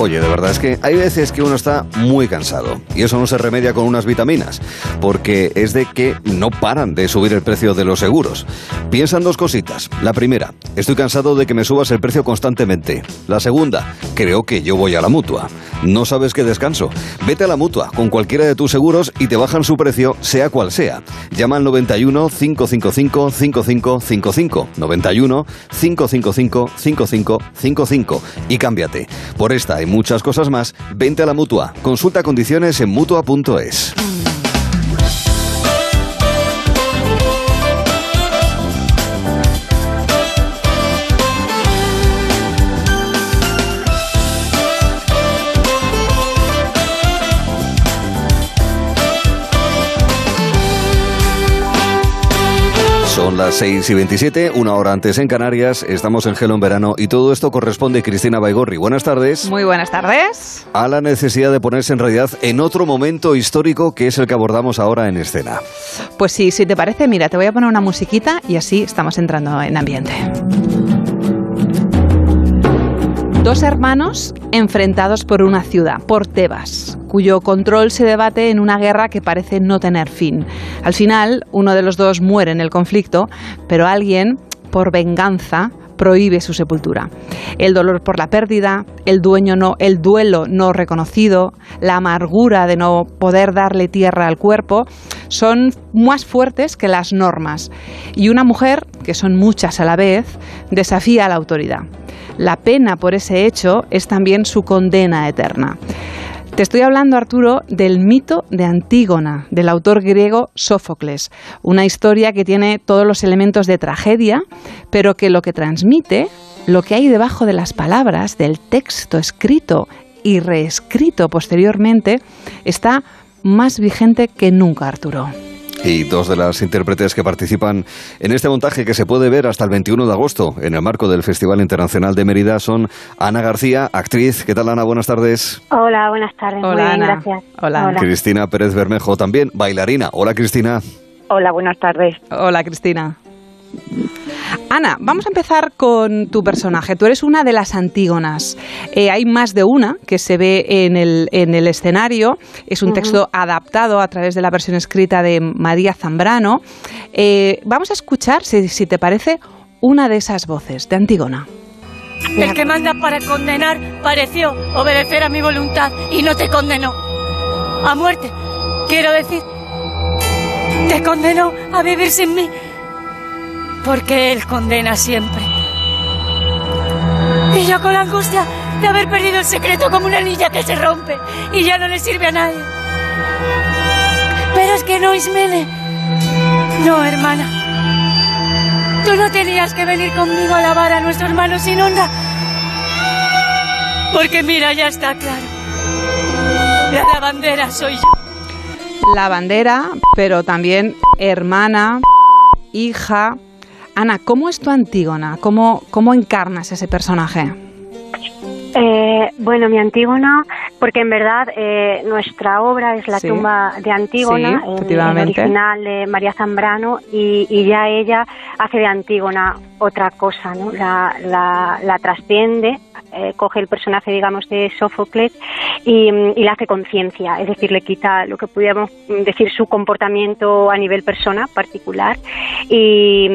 Oye, de verdad es que hay veces que uno está muy cansado y eso no se remedia con unas vitaminas, porque es de que no paran de subir el precio de los seguros. Piensan dos cositas. La primera, estoy cansado de que me subas el precio constantemente. La segunda, creo que yo voy a la mutua. No sabes qué descanso. Vete a la mutua con cualquiera de tus seguros y te bajan su precio, sea cual sea. Llama al 91 555 5555 91 555 5555 y cámbiate. Por esta muchas cosas más, vente a la mutua. Consulta condiciones en mutua.es. Son las 6 y 27, una hora antes en Canarias, estamos en Gelo en verano y todo esto corresponde a Cristina Baigorri. Buenas tardes. Muy buenas tardes. A la necesidad de ponerse en realidad en otro momento histórico que es el que abordamos ahora en escena. Pues sí, si te parece, mira, te voy a poner una musiquita y así estamos entrando en ambiente. Dos hermanos enfrentados por una ciudad, por Tebas, cuyo control se debate en una guerra que parece no tener fin. Al final, uno de los dos muere en el conflicto, pero alguien, por venganza, prohíbe su sepultura. El dolor por la pérdida, el, dueño no, el duelo no reconocido, la amargura de no poder darle tierra al cuerpo, son más fuertes que las normas. Y una mujer, que son muchas a la vez, desafía a la autoridad. La pena por ese hecho es también su condena eterna. Te estoy hablando, Arturo, del mito de Antígona, del autor griego Sófocles, una historia que tiene todos los elementos de tragedia, pero que lo que transmite, lo que hay debajo de las palabras, del texto escrito y reescrito posteriormente, está más vigente que nunca, Arturo. Y dos de las intérpretes que participan en este montaje que se puede ver hasta el 21 de agosto en el marco del Festival Internacional de Mérida son Ana García, actriz. ¿Qué tal, Ana? Buenas tardes. Hola, buenas tardes. Hola, Muy bien, Ana. gracias. Hola, Ana. Cristina Pérez Bermejo también, bailarina. Hola, Cristina. Hola, buenas tardes. Hola, Cristina. Ana, vamos a empezar con tu personaje. Tú eres una de las Antígonas. Eh, hay más de una que se ve en el, en el escenario. Es un texto adaptado a través de la versión escrita de María Zambrano. Eh, vamos a escuchar, si, si te parece, una de esas voces de Antígona. El que manda para condenar pareció obedecer a mi voluntad y no te condenó. A muerte, quiero decir. Te condenó a vivir sin mí. Porque él condena siempre. Y yo con la angustia de haber perdido el secreto como una anilla que se rompe y ya no le sirve a nadie. Pero es que no, Ismene. No, hermana. Tú no tenías que venir conmigo a lavar a nuestro hermano sin onda. Porque mira, ya está claro. La lavandera soy yo. La bandera, pero también hermana, hija. Ana, ¿cómo es tu Antígona? ¿Cómo, cómo encarnas ese personaje? Eh, bueno, mi Antígona, porque en verdad eh, nuestra obra es la Sí. tumba de Antígona, Sí, el- original de María Zambrano, y, y ya ella hace de Antígona otra cosa, ¿no? La, la, la trasciende, eh, coge el personaje, digamos, de Sófocles y, y le hace conciencia, es decir, le quita lo que pudiéramos decir su comportamiento a nivel persona particular y,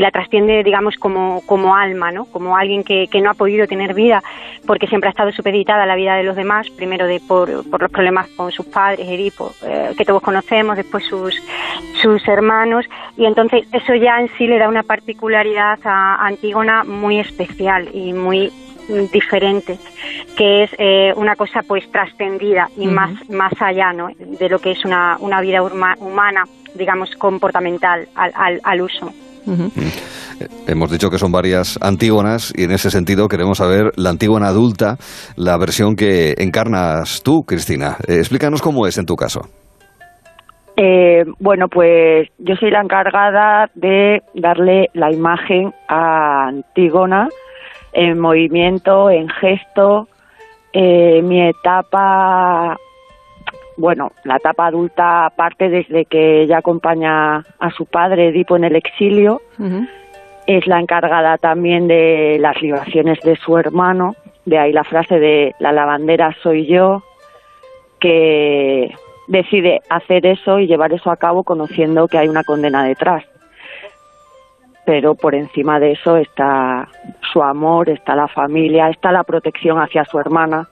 la trasciende, digamos, como, como alma, ¿no? Como alguien que, que no ha podido tener vida porque siempre ha estado supeditada a la vida de los demás, primero de por, por los problemas con sus padres, Edipo, eh, que todos conocemos, después sus, sus hermanos, y entonces eso ya en sí le da una particularidad a Antígona muy especial y muy mm, diferente, que es eh, una cosa pues trascendida y más, más allá ¿no? de lo que es una, una vida urma- humana, digamos, comportamental al, al, al uso. Ujú. Eh, Hemos dicho que son varias Antígonas y en ese sentido queremos saber la Antígona adulta, la versión que encarnas tú, Cristina. Eh, explícanos cómo es en tu caso. Eh, bueno, pues yo soy la encargada de darle la imagen a Antígona en movimiento, en gesto. Eh, mi etapa, bueno, la etapa adulta parte desde que ella acompaña a su padre Edipo en el exilio. Es la encargada también de las libaciones de su hermano de ahí la frase de la lavandera soy yo, que decide hacer eso y llevar eso a cabo conociendo que hay una condena detrás. Pero por encima de eso está su amor, está la familia, está la protección hacia su hermana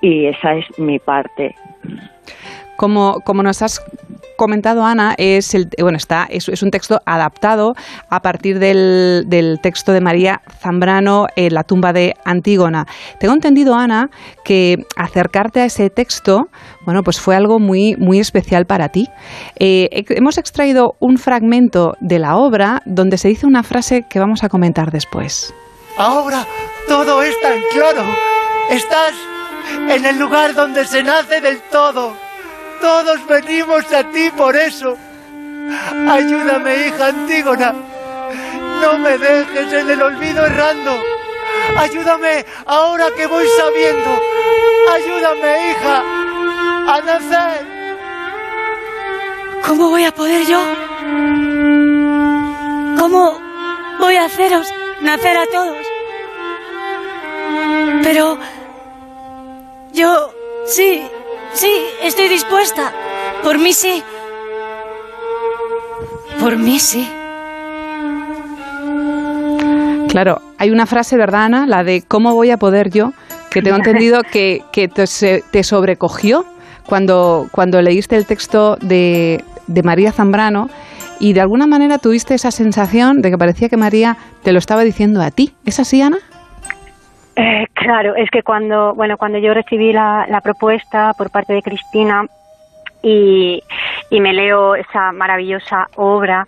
y esa es mi parte. Como, como nos has comentado Ana, es el, bueno, está, es, un texto adaptado a partir del, del, texto de María Zambrano en la tumba de Antígona. Tengo entendido, Ana, que acercarte a ese texto, bueno, pues fue algo muy, muy especial para ti. Eh, hemos extraído un fragmento de la obra donde se dice una frase que vamos a comentar después. Ahora todo es tan claro. Estás en el lugar donde se nace del todo todos venimos a ti por eso. Ayúdame, hija Antígona. No me dejes en el olvido errando. Ayúdame ahora que voy sabiendo. Ayúdame, hija, a nacer. ¿Cómo voy a poder yo? ¿Cómo voy a haceros nacer a todos? Pero yo sí, Sí, estoy dispuesta. Por mí sí. Por mí sí. Claro, hay una frase, ¿verdad, Ana? La de ¿cómo voy a poder yo? Que tengo entendido que, que te, te, sobrecogió cuando, cuando leíste el texto de, de María Zambrano y de alguna manera tuviste esa sensación de que parecía que María te lo estaba diciendo a ti. ¿Es así, Ana? Eh, claro, es que cuando, bueno, cuando yo recibí la, la propuesta por parte de Cristina y, me leo esa maravillosa obra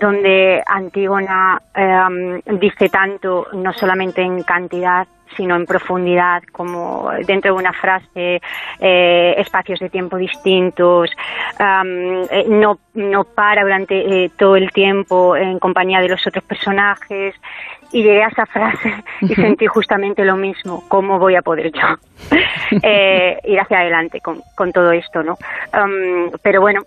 donde Antígona eh, dice tanto, no solamente en cantidad, sino en profundidad, como dentro de una frase, eh, espacios de tiempo distintos, um, no, no para durante eh, todo el tiempo en compañía de los otros personajes, y llegué a esa frase y sentí justamente lo mismo, ¿cómo voy a poder yo eh, ir hacia adelante con, con todo esto, ¿no? Um, pero bueno,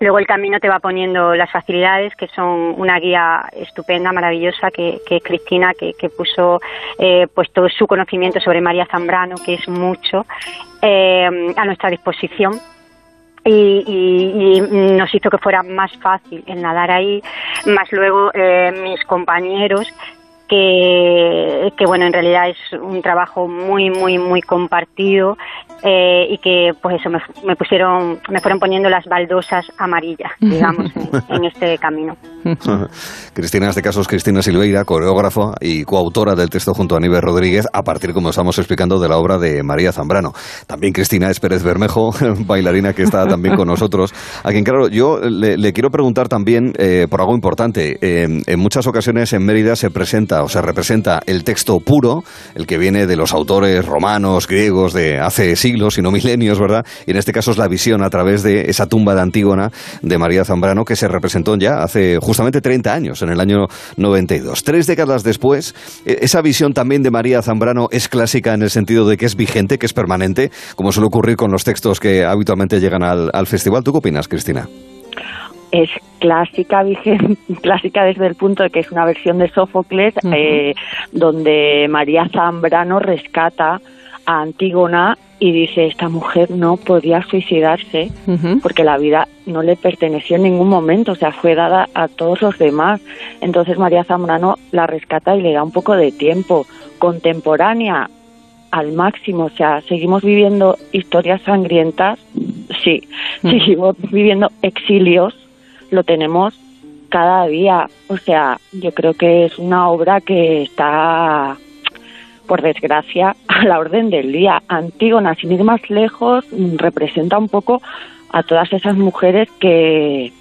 luego el camino te va poniendo las facilidades, que son una guía estupenda, maravillosa, que, que Cristina, que, que puso eh, pues todo su conocimiento sobre María Zambrano, que es mucho, eh, a nuestra disposición. Y, y, y, nos hizo que fuera más fácil el nadar ahí, más luego eh, mis compañeros que, que, bueno, en realidad es un trabajo muy, muy, muy compartido eh, y que pues eso me, me, pusieron, me fueron poniendo las baldosas amarillas, digamos, en, en este camino. Cristina, en este caso es Cristina Silveira, coreógrafa y coautora del texto junto a Aníbal Rodríguez, a partir, como estamos explicando, de la obra de María Zambrano. También Cristina es Pérez Bermejo, bailarina que está también con nosotros. A quien, claro, yo le, le quiero preguntar también eh, por algo importante. Eh, en muchas ocasiones en Mérida se presenta o se representa el texto puro, el que viene de los autores romanos, griegos de hace siglos siglos, sino milenios, ¿verdad? Y en este caso es la visión a través de esa tumba de Antígona de María Zambrano que se representó ya hace justamente 30 años, en el año 92. Tres décadas después, e, esa visión también de María Zambrano es clásica en el sentido de que es vigente, que es permanente, como suele ocurrir con los textos que habitualmente llegan al, al festival. ¿Tú qué opinas, Cristina? Es clásica vigente, clásica desde el punto de que es una versión de Sófocles uh -huh. eh, donde María Zambrano rescata a Antígona y dice esta mujer no podía suicidarse uh -huh. porque la vida no le perteneció en ningún momento, o sea, fue dada a todos los demás. Entonces María Zambrano la rescata y le da un poco de tiempo contemporánea al máximo, o sea, seguimos viviendo historias sangrientas, sí, uh -huh. seguimos viviendo exilios, lo tenemos cada día, o sea, yo creo que es una obra que está por desgracia, a la orden del día. Antígona, sin ir más lejos, representa un poco a todas esas mujeres que,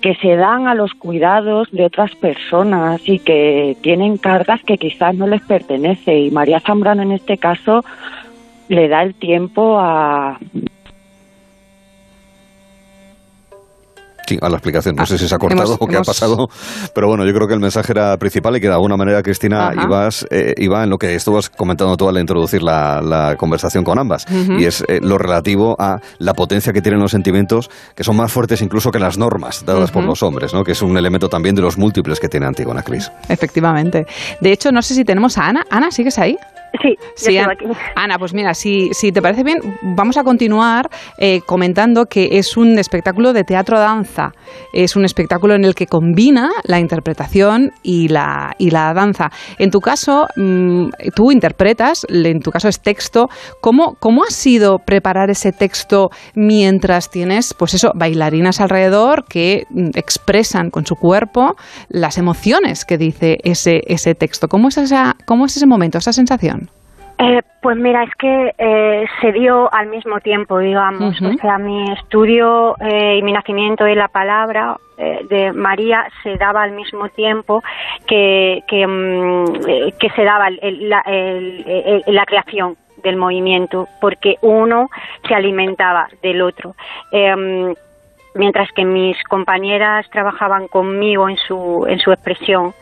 que se dan a los cuidados de otras personas y que tienen cargas que quizás no les pertenece. Y María Zambrano en este caso le da el tiempo a, sí, a la explicación. No sé si se ha cortado o qué ha pasado, pero bueno, yo creo que el mensaje era principal y que de alguna manera, Cristina, ibas, eh, iba en lo que estabas comentando tú al introducir la, conversación con ambas, y es eh, lo relativo a la potencia que tienen los sentimientos, que son más fuertes incluso que las normas dadas por los hombres, ¿no? que es un elemento también de los múltiples que tiene Antigona Cris. Efectivamente. De hecho, no sé si tenemos a Ana. Ana, ¿sigues ahí? Sí, sí aquí. Ana, pues mira, si, si te parece bien, vamos a continuar eh, comentando que es un espectáculo de teatro-danza. Es un espectáculo en el que combina la interpretación y la, y la danza. En tu caso, mm, tú interpretas, en tu caso es texto. ¿Cómo, ¿Cómo ha sido preparar ese texto mientras tienes, pues eso, bailarinas alrededor que mm, expresan con su cuerpo las emociones que dice ese, ese texto? ¿Cómo es, esa, ¿Cómo es ese momento, esa sensación? Eh, pues mira, es que eh, se dio al mismo tiempo, digamos. O sea, mi estudio eh, y mi nacimiento de la palabra de María se daba al mismo tiempo que, que, mm, se daba la, creación del movimiento, porque uno se alimentaba del otro em, mientras que mis compañeras trabajaban conmigo en su, en su expresión,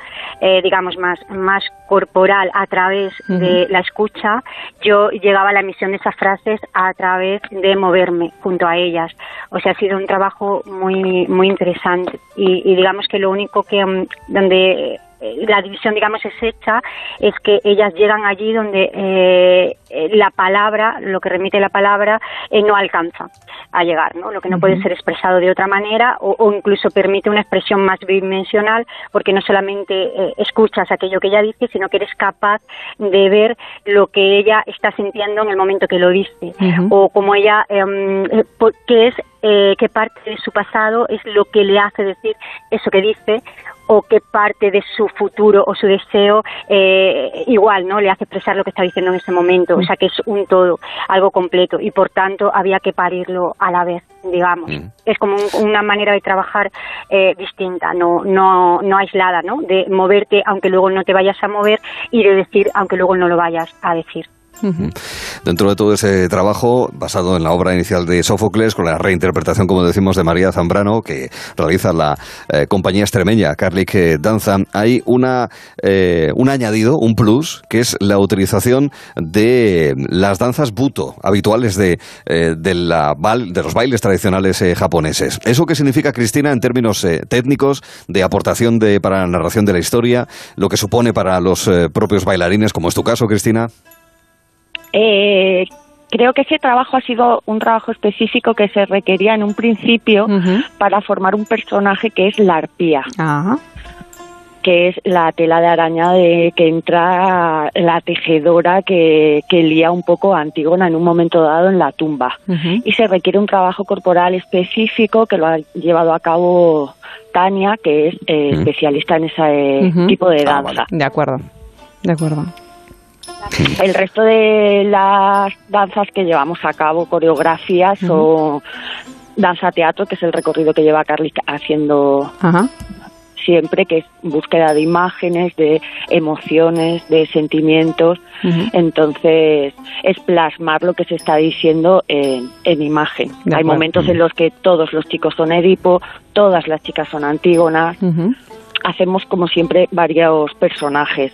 digamos, más, más corporal a través de la escucha, yo llegaba a la emisión de esas frases a través de moverme junto a ellas. O sea, ha sido un trabajo muy, muy interesante y, y digamos que lo único que mm, donde eh, la división, digamos, es hecha, es que ellas llegan allí donde eh, la palabra, lo que remite la palabra, eh, no alcanza a llegar, ¿no? Lo que no puede ser expresado de otra manera o, incluso permite una expresión más bidimensional porque no solamente escuchas aquello que ella dice, sino que eres capaz de ver lo que ella está sintiendo en el momento que lo dice. O como ella, em, qué es, qué parte de su pasado es lo que le hace decir eso que dice o qué parte de su futuro o su deseo eh, igual no le hace expresar lo que está diciendo en ese momento o sea que es un todo algo completo y por tanto había que parirlo a la vez digamos. Mm. es como una manera de trabajar eh, distinta no no no aislada no de moverte aunque luego no te vayas a mover y de decir aunque luego no lo vayas a decir Dentro de todo ese trabajo, basado en la obra inicial de Sófocles, con la reinterpretación, como decimos, de María Zambrano, que realiza la eh, compañía extremeña Carlic Danza, hay una, eh, un añadido, un plus, que es la utilización de las danzas buto, habituales de, eh, de, la, de los bailes tradicionales japoneses. ¿Eso qué significa, Cristina, en términos técnicos, de aportación de, para la narración de la historia, lo que supone para los propios bailarines, como es tu caso, Cristina? Eh, creo que ese trabajo ha sido un trabajo específico que se requería en un principio para formar un personaje que es la arpía. que es la tela de araña de que entra la tejedora que, que lía un poco a Antígona en un momento dado en la tumba. Y se requiere un trabajo corporal específico que lo ha llevado a cabo Tania, que es eh, especialista en ese tipo de ah, danza. De acuerdo, de acuerdo. El resto de las danzas que llevamos a cabo, coreografías o danza teatro, que es el recorrido que lleva Carly haciendo siempre, que es búsqueda de imágenes, de emociones, de sentimientos. Entonces, es plasmar lo que se está diciendo en, imagen. Hay momentos en los que todos los chicos son Edipo, todas las chicas son Antígonas. Hacemos, como siempre, varios personajes.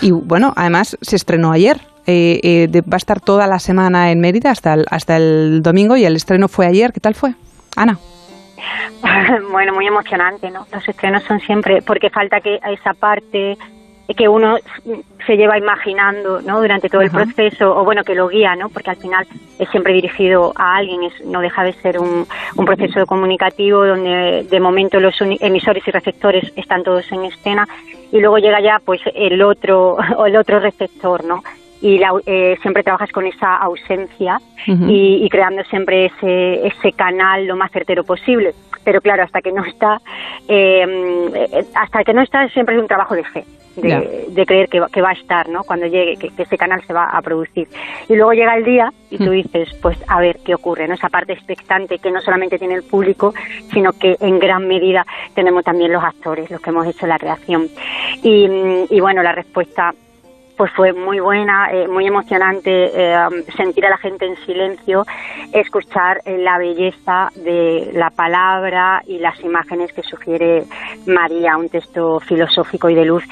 Y bueno, además se estrenó ayer. Eh, eh, va a estar toda la semana en Mérida hasta el, hasta el domingo y el estreno fue ayer. ¿Qué tal fue? Ana. bueno, muy emocionante, ¿no? Los estrenos son siempre, porque falta que esa parte que uno se lleva imaginando ¿no? durante todo el proceso, o bueno, que lo guía, ¿no? porque al final es siempre dirigido a alguien, es, no deja de ser un, un proceso comunicativo donde de momento los emisores y receptores están todos en escena y luego llega ya pues el otro, o el otro receptor, ¿no? y eh, siempre trabajas con esa ausencia y, creando siempre ese, ese canal lo más certero posible. Pero claro, hasta que no está, em, eh, hasta que no está siempre es un trabajo de fe, de, creer que, que, va a estar, ¿no? Cuando llegue, que, ese canal se va a producir. Y luego llega el día y tú dices, pues a ver qué ocurre, ¿no? Esa parte expectante que no solamente tiene el público, sino que en gran medida tenemos también los actores, los que hemos hecho la creación. Y, y bueno, la respuesta pues fue muy buena, eh, muy emocionante eh, sentir a la gente en silencio, escuchar eh, la belleza de la palabra y las imágenes que sugiere María, un texto filosófico y de luz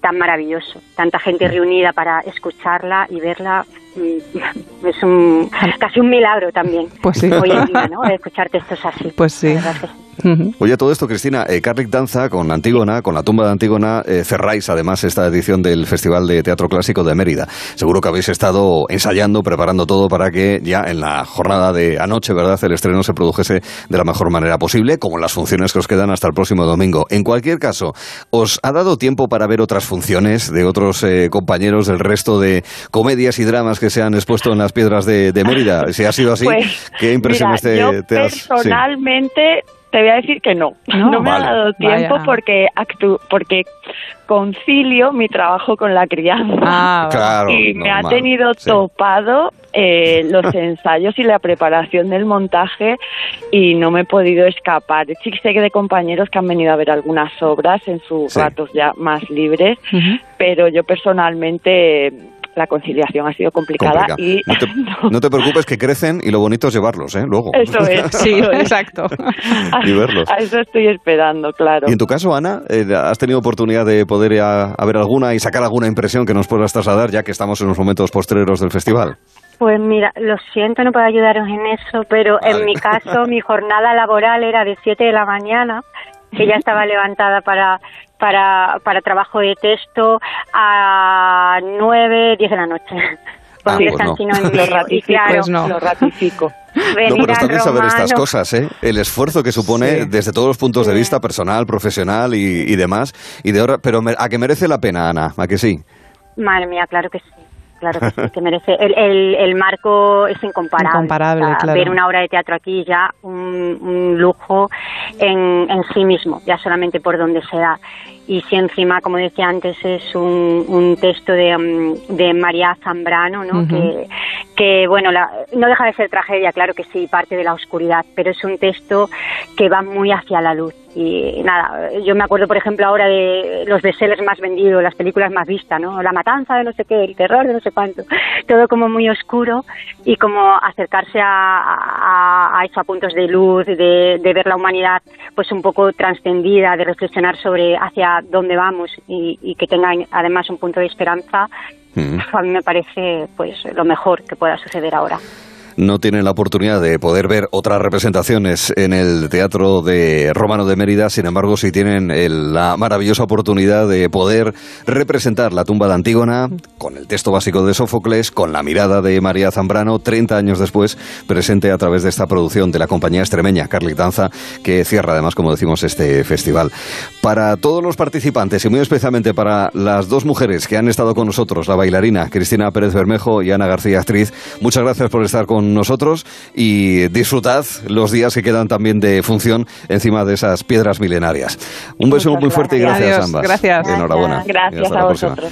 tan maravilloso. Tanta gente reunida para escucharla y verla mm, es un casi un milagro también pues sí. hoy en día, ¿no? Escuchar textos así. Pues sí. Oye, todo esto, Cristina, eh, Carrick Danza con Antígona, con la tumba de Antígona, eh, cerráis además esta edición del Festival de Teatro Clásico de Mérida. Seguro que habéis estado ensayando, preparando todo para que ya en la jornada de anoche, ¿verdad?, el estreno se produjese de la mejor manera posible, como las funciones que os quedan hasta el próximo domingo. En cualquier caso, ¿os ha dado tiempo para ver otras funciones de otros eh, compañeros del resto de comedias y dramas que se han expuesto en las piedras de, Mérida? Si ha sido así, pues, ¿qué impresiones te, yo Personalmente, te voy a decir que no. No, me ha dado tiempo porque actú porque concilio mi trabajo con la crianza. Ah, y me ha tenido topado eh, los ensayos y la preparación del montaje y no me he podido escapar. Sí sé que de compañeros que han venido a ver algunas obras en sus ratos ya más libres, pero yo personalmente la conciliación ha sido complicada y no te, preocupes que crecen y lo bonito es llevarlos, ¿eh? Luego. Eso es. sí, exacto. y verlos. A eso estoy esperando, claro. Y en tu caso, Ana, eh, ¿has tenido oportunidad de poder ir a, ver alguna y sacar alguna impresión que nos puedas trasladar ya que estamos en los momentos postreros del festival? Pues mira, lo siento, no puedo ayudaros en eso, pero en mi caso mi jornada laboral era de 7 de la mañana, que ya estaba levantada para para, para trabajo de texto a 9, 10 de la noche. Ah, pues no. lo ratifico, pues no. lo ratifico. No, pero está bien saber estas cosas, ¿eh? El esfuerzo que supone desde todos los puntos de vista, personal, profesional y, y demás. Y de ahora, pero ¿a qué merece la pena, Ana? ¿A que sí? Madre mía, claro que sí claro que sí, que merece. El, el, el marco es incomparable. Incomparable, claro. Ver una obra de teatro aquí ya un, un lujo en, en, sí mismo, ya solamente por donde se da. Y si encima, como decía antes, es un, un texto de, mm, de María Zambrano, ¿no? que, que, bueno, la, no deja de ser tragedia, claro que sí, parte de la oscuridad, pero es un texto que va muy hacia la luz y nada, yo me acuerdo, por ejemplo, ahora de los bestsellers más vendidos, las películas más vistas, ¿no? La matanza de no sé qué, el terror de no sé cuánto. Todo como muy oscuro y como acercarse a, a, a esos puntos de luz, de, de, ver la humanidad pues un poco trascendida, de reflexionar sobre hacia dónde vamos y, y que tenga además un punto de esperanza, mm. a mí me parece pues lo mejor que pueda suceder ahora no tienen la oportunidad de poder ver otras representaciones en el Teatro de Romano de Mérida, sin embargo, sí tienen la maravillosa oportunidad de poder representar la tumba de Antígona con el texto básico de Sófocles, con la mirada de María Zambrano, 30 años después, presente a través de esta producción de la compañía extremeña Carly Danza, que cierra además, como decimos, este festival. Para todos los participantes y muy especialmente para las dos mujeres que han estado con nosotros, la bailarina Cristina Pérez Bermejo y Ana García Actriz, muchas gracias por estar con nosotros y disfrutad los días que quedan también de función encima de esas piedras milenarias. Un beso muy fuerte y gracias a ambas. Gracias. Enhorabuena. Gracias a vosotros.